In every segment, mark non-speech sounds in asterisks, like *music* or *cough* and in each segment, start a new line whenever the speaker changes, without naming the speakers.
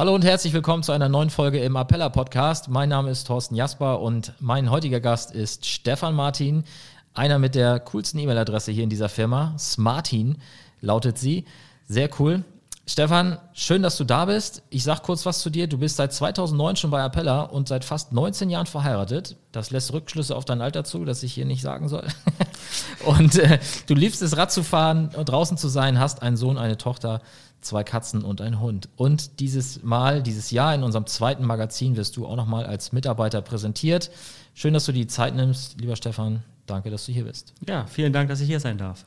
Hallo und herzlich willkommen zu einer neuen Folge im Appella Podcast. Mein Name ist Thorsten Jasper und mein heutiger Gast ist Stefan Martin, einer mit der coolsten E-Mail-Adresse hier in dieser Firma. Smartin lautet sie. Sehr cool. Stefan, schön, dass du da bist. Ich sag kurz was zu dir. Du bist seit 2009 schon bei Appella und seit fast 19 Jahren verheiratet. Das lässt Rückschlüsse auf dein Alter zu, das ich hier nicht sagen soll. *laughs* und äh, du liebst es, Rad zu fahren und draußen zu sein, hast einen Sohn, eine Tochter, zwei Katzen und einen Hund. Und dieses Mal, dieses Jahr in unserem zweiten Magazin wirst du auch nochmal als Mitarbeiter präsentiert. Schön, dass du die Zeit nimmst, lieber Stefan. Danke, dass du hier bist.
Ja, vielen Dank, dass ich hier sein darf.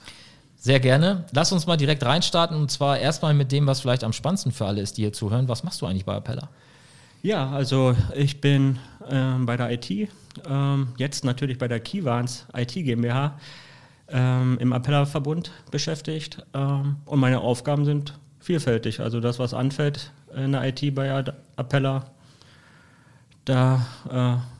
Sehr gerne. Lass uns mal direkt reinstarten und zwar erstmal mit dem, was vielleicht am spannendsten für alle ist, die hier zuhören. Was machst du eigentlich bei Appella?
Ja, also ich bin ähm, bei der IT, ähm, jetzt natürlich bei der Keyvans IT GmbH ähm, im Appella-Verbund beschäftigt ähm, und meine Aufgaben sind vielfältig. Also das, was anfällt in der IT bei Appella, da äh,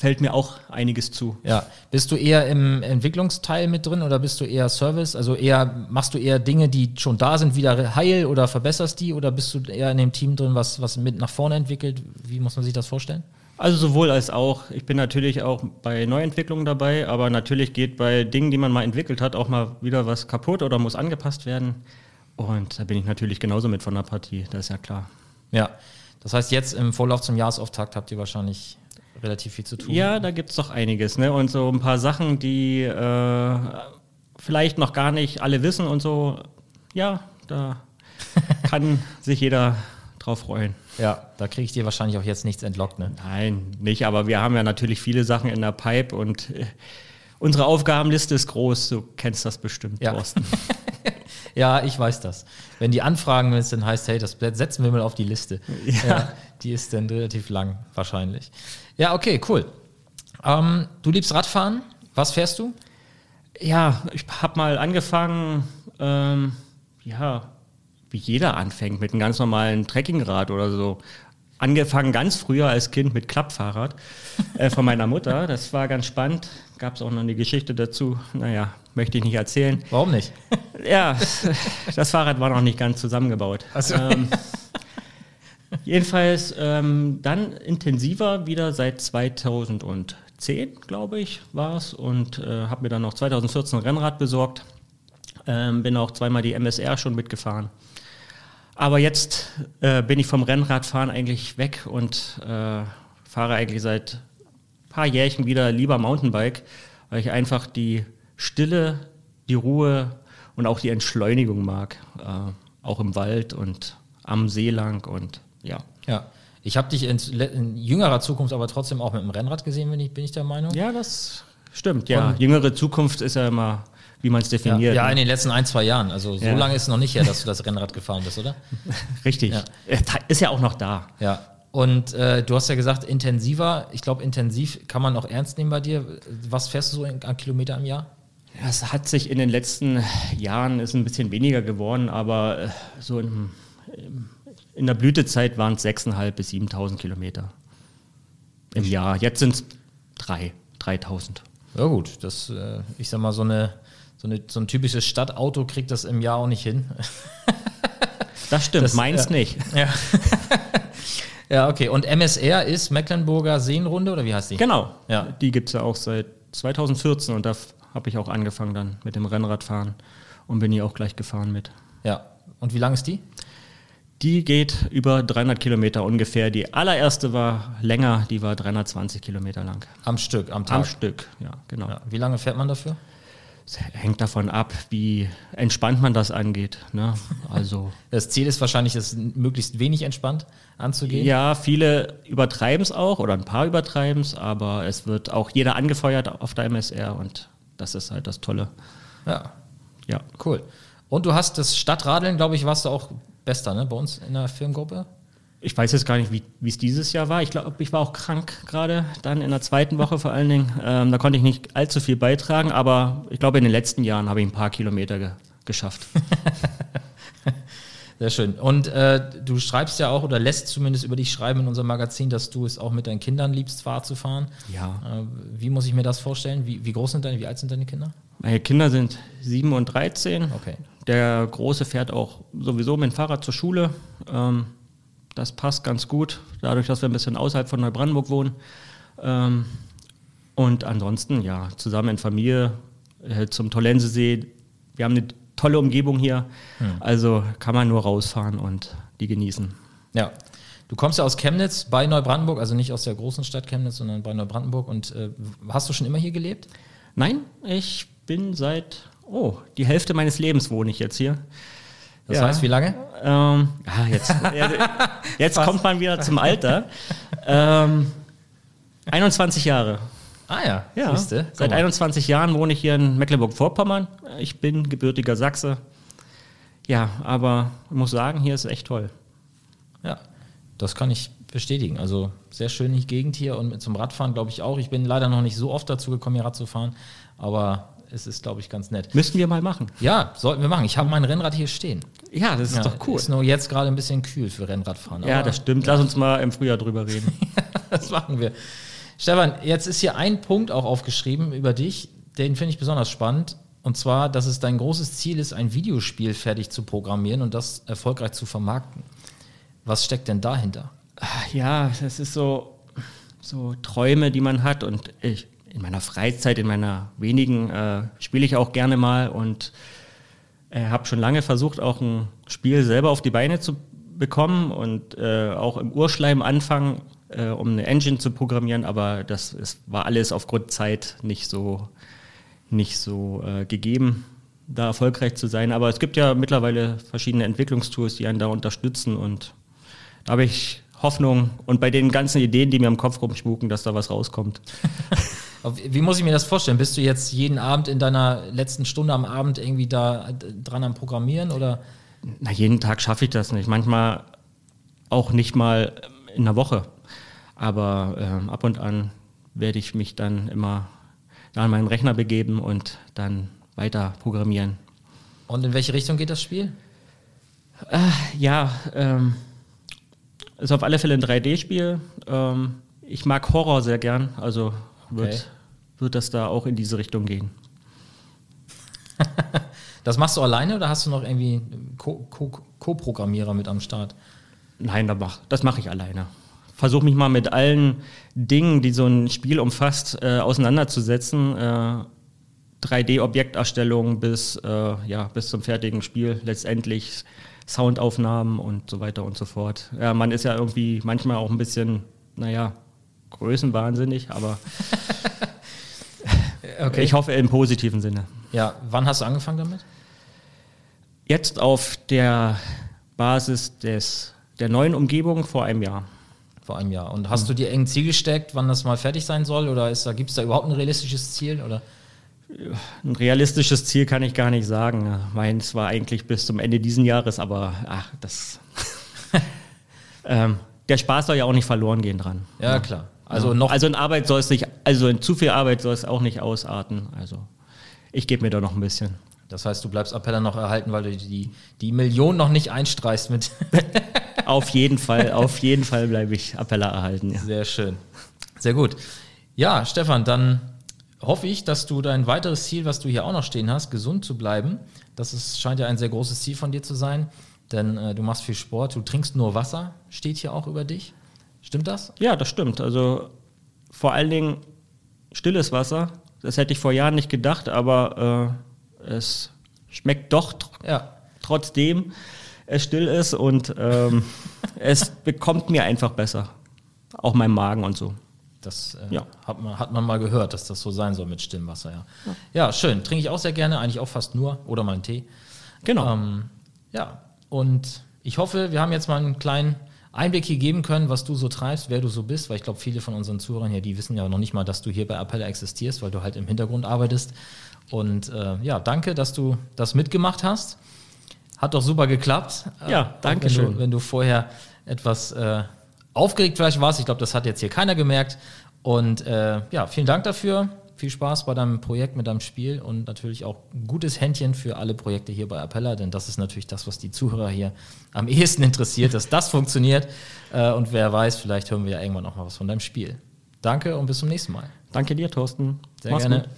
fällt mir auch einiges zu.
Ja. Bist du eher im Entwicklungsteil mit drin oder bist du eher Service? Also eher, machst du eher Dinge, die schon da sind, wieder heil oder verbesserst die oder bist du eher in dem Team drin, was, was mit nach vorne entwickelt? Wie muss man sich das vorstellen?
Also sowohl als auch. Ich bin natürlich auch bei Neuentwicklungen dabei, aber natürlich geht bei Dingen, die man mal entwickelt hat, auch mal wieder was kaputt oder muss angepasst werden. Und da bin ich natürlich genauso mit von der Partie, das ist ja klar.
Ja, das heißt, jetzt im Vorlauf zum Jahresauftakt habt ihr wahrscheinlich relativ viel zu tun.
Ja, da gibt es doch einiges. Ne? Und so ein paar Sachen, die äh, vielleicht noch gar nicht alle wissen und so. Ja, da *laughs* kann sich jeder drauf freuen.
Ja, da kriege ich dir wahrscheinlich auch jetzt nichts entlockt, ne?
Nein, nicht, aber wir haben ja natürlich viele Sachen in der Pipe und äh, unsere Aufgabenliste ist groß, du kennst das bestimmt,
ja. Thorsten. *laughs* ja, ich weiß das. Wenn die Anfragen wenn es dann heißt, hey, das setzen wir mal auf die Liste. Ja. ja die ist dann relativ lang, wahrscheinlich. Ja, okay, cool. Ähm, du liebst Radfahren. Was fährst du?
Ja, ich habe mal angefangen, ähm, ja, wie jeder anfängt, mit einem ganz normalen Trekkingrad oder so. Angefangen ganz früher als Kind mit Klappfahrrad äh, von meiner Mutter. Das war ganz spannend. Gab es auch noch eine Geschichte dazu. Naja, möchte ich nicht erzählen.
Warum nicht? *laughs*
Ja, das Fahrrad war noch nicht ganz zusammengebaut. So. Ähm, Jedenfalls ähm, dann intensiver wieder seit 2010, glaube ich, war es. Und äh, habe mir dann noch 2014 ein Rennrad besorgt. Ähm, bin auch zweimal die MSR schon mitgefahren. Aber jetzt äh, bin ich vom Rennradfahren eigentlich weg und äh, fahre eigentlich seit paar Jährchen wieder lieber Mountainbike, weil ich einfach die Stille, die Ruhe und auch die Entschleunigung mag. Äh, auch im Wald und am See lang und ja.
Ja. Ich habe dich in, in, jüngerer Zukunft aber trotzdem auch mit dem Rennrad gesehen, bin ich, bin ich der Meinung.
Ja, das stimmt. Ja, Und jüngere Zukunft ist ja immer, wie man es definiert.
Ja, ja, ne? in den letzten ein, zwei Jahren. Also so ja. lange ist es noch nicht her, dass du das Rennrad gefahren bist, oder? *laughs*
Richtig. Ja. Ist ja auch noch da.
Ja. Und äh, du hast ja gesagt, intensiver. Ich glaube, intensiv kann man auch ernst nehmen bei dir. Was fährst du so in, an Kilometer im Jahr?
Ja, es hat sich in den letzten Jahren ist ein bisschen weniger geworden, aber äh, so im in der Blütezeit waren es 6.500 bis 7.000 Kilometer im Jahr. Jetzt sind es 3, 3.000.
Ja gut, das, äh, ich sag mal, so, eine, so, eine, so ein typisches Stadtauto kriegt das im Jahr auch nicht hin.
das stimmt, das, meins ja, nicht.
Ja. *laughs* ja, okay. Und MSR ist Mecklenburger Seenrunde oder wie heißt die?
Genau. Ja. Die gibt es ja auch seit 2014 und da habe ich auch angefangen dann mit dem Rennradfahren und bin hier auch gleich gefahren mit.
Ja. Und wie lang ist die?
Die geht über 300 Kilometer ungefähr. Die allererste war länger, die war 320 Kilometer lang.
Am Stück, am Tag?
Am Stück, ja, genau. Ja.
Wie lange fährt man dafür?
Es hängt davon ab, wie entspannt man das angeht. Ne? Also *laughs*
das Ziel ist wahrscheinlich, es möglichst wenig entspannt anzugehen.
Ja, viele übertreiben es auch oder ein paar übertreiben es, aber es wird auch jeder angefeuert auf der MSR und das ist halt das Tolle.
Ja. Ja. Cool. Und du hast das Stadtradeln, glaube ich, warst du auch Bester, ne? Bei uns in der Firmengruppe.
Ich weiß jetzt gar nicht, wie es dieses Jahr war. Ich glaube, ich war auch krank gerade, dann in der zweiten Woche vor allen Dingen. Ähm, da konnte ich nicht allzu viel beitragen, aber ich glaube, in den letzten Jahren habe ich ein paar Kilometer ge geschafft. *laughs*
Sehr schön. Und äh, du schreibst ja auch oder lässt zumindest über dich schreiben in unserem Magazin, dass du es auch mit deinen Kindern liebst, Fahrrad zu fahren.
Ja.
Äh, wie muss ich mir das vorstellen? Wie, wie groß sind deine, wie alt sind deine Kinder?
Meine Kinder sind sieben und 13. Okay. Der Große fährt auch sowieso mit dem Fahrrad zur Schule. Ähm, das passt ganz gut, dadurch, dass wir ein bisschen außerhalb von Neubrandenburg wohnen. Ähm, und ansonsten, ja, zusammen in Familie äh, zum Tollensesee. Wir haben eine tolle Umgebung hier, hm. also kann man nur rausfahren und die genießen.
Ja, Du kommst ja aus Chemnitz bei Neubrandenburg, also nicht aus der großen Stadt Chemnitz, sondern bei Neubrandenburg. Und äh, hast du schon immer hier gelebt?
Nein, ich bin seit, oh, die Hälfte meines Lebens wohne ich jetzt hier.
Das ja. heißt, wie lange?
Ähm, ah, jetzt *laughs* jetzt kommt man wieder zum Alter. Ähm, 21 Jahre.
Ah ja,
ja. Siehste, Seit 21 Jahren wohne ich hier in Mecklenburg-Vorpommern. Ich bin gebürtiger Sachse. Ja, aber ich muss sagen, hier ist echt toll.
Ja. Das kann ich bestätigen. Also sehr schön die Gegend hier und zum Radfahren glaube ich auch. Ich bin leider noch nicht so oft dazu gekommen, hier Rad zu fahren, aber es ist, glaube ich, ganz nett.
Müssten wir mal machen.
Ja, sollten wir machen. Ich habe mein Rennrad hier stehen.
Ja, das ist ja, doch cool.
Ist nur jetzt gerade ein bisschen kühl für Rennradfahren.
Ja, das stimmt. Lass uns mal im Frühjahr drüber reden. *laughs*
das machen wir. Stefan, jetzt ist hier ein Punkt auch aufgeschrieben über dich, den finde ich besonders spannend. Und zwar, dass es dein großes Ziel ist, ein Videospiel fertig zu programmieren und das erfolgreich zu vermarkten. Was steckt denn dahinter?
Ja, das ist so, so Träume, die man hat. Und ich, in meiner Freizeit, in meiner wenigen, äh, spiele ich auch gerne mal und äh, habe schon lange versucht, auch ein Spiel selber auf die Beine zu bekommen und äh, auch im Urschleim anfangen, äh, um eine Engine zu programmieren. Aber das ist, war alles aufgrund Zeit nicht so, nicht so äh, gegeben da erfolgreich zu sein. Aber es gibt ja mittlerweile verschiedene Entwicklungstools, die einen da unterstützen und da habe ich Hoffnung und bei den ganzen Ideen, die mir im Kopf rumspuken, dass da was rauskommt. *laughs*
Wie muss ich mir das vorstellen? Bist du jetzt jeden Abend in deiner letzten Stunde am Abend irgendwie da dran am Programmieren oder?
Na, jeden Tag schaffe ich das nicht. Manchmal auch nicht mal in einer Woche. Aber ähm, ab und an werde ich mich dann immer an meinen Rechner begeben und dann weiter programmieren.
Und in welche Richtung geht das Spiel?
Äh, ja, ähm, ist auf alle Fälle ein 3D-Spiel. Ähm, ich mag Horror sehr gern, also wird, okay. wird das da auch in diese Richtung gehen. *laughs*
das machst du alleine oder hast du noch irgendwie Co-Programmierer Co Co mit am Start?
Nein, das mache mach ich alleine. Versuche mich mal mit allen Dingen, die so ein Spiel umfasst, äh, auseinanderzusetzen. Äh, 3D-Objekterstellung bis, äh, ja, bis zum fertigen Spiel letztendlich Soundaufnahmen und so weiter und so fort. Ja, man ist ja irgendwie manchmal auch ein bisschen, naja, größenwahnsinnig, aber *laughs* okay. ich hoffe im positiven Sinne.
Ja, wann hast du angefangen damit?
Jetzt auf der Basis des, der neuen Umgebung vor einem Jahr.
Vor einem Jahr. Und hast mhm. du dir eng Ziel gesteckt, wann das mal fertig sein soll? Oder gibt es da überhaupt ein realistisches Ziel? Oder?
Ein realistisches Ziel kann ich gar nicht sagen. Meins war eigentlich bis zum Ende dieses Jahres, aber ach, das. *laughs* ähm, der Spaß soll ja auch nicht verloren gehen dran.
Ja, ja. klar.
Also, noch also in Arbeit soll es nicht, also in zu viel Arbeit soll es auch nicht ausarten. Also ich gebe mir da noch ein bisschen.
Das heißt, du bleibst Appella noch erhalten, weil du die, die Million noch nicht einstreichst mit. *laughs*
auf jeden Fall, auf jeden Fall bleibe ich Appella erhalten.
Ja. Sehr schön. Sehr gut. Ja, Stefan, dann hoffe ich, dass du dein weiteres Ziel, was du hier auch noch stehen hast, gesund zu bleiben. Das ist, scheint ja ein sehr großes Ziel von dir zu sein, denn äh, du machst viel Sport, du trinkst nur Wasser, steht hier auch über dich. Stimmt das?
Ja, das stimmt. Also vor allen Dingen stilles Wasser. Das hätte ich vor Jahren nicht gedacht, aber äh, es schmeckt doch tr ja. trotzdem es still ist und ähm, *laughs* es bekommt mir einfach besser. Auch mein Magen und so.
Das äh, ja. hat, man, hat man mal gehört, dass das so sein soll mit stillem Wasser. Ja, ja. ja schön. Trinke ich auch sehr gerne, eigentlich auch fast nur oder mal einen Tee.
Genau.
Ähm, ja, und ich hoffe, wir haben jetzt mal einen kleinen Einblick hier geben können, was du so treibst, wer du so bist, weil ich glaube, viele von unseren Zuhörern hier, die wissen ja noch nicht mal, dass du hier bei Appella existierst, weil du halt im Hintergrund arbeitest. Und äh, ja, danke, dass du das mitgemacht hast. Hat doch super geklappt.
Ja, danke wenn schön.
Du, wenn du vorher etwas äh, aufgeregt vielleicht warst. Ich glaube, das hat jetzt hier keiner gemerkt. Und äh, ja, vielen Dank dafür. Viel Spaß bei deinem Projekt mit deinem Spiel und natürlich auch ein gutes Händchen für alle Projekte hier bei Appella, denn das ist natürlich das, was die Zuhörer hier am ehesten interessiert, dass das funktioniert. Äh, und wer weiß, vielleicht hören wir ja irgendwann auch mal was von deinem Spiel. Danke und bis zum nächsten Mal.
Danke dir, Thorsten.
Sehr Mach's gerne. Gut.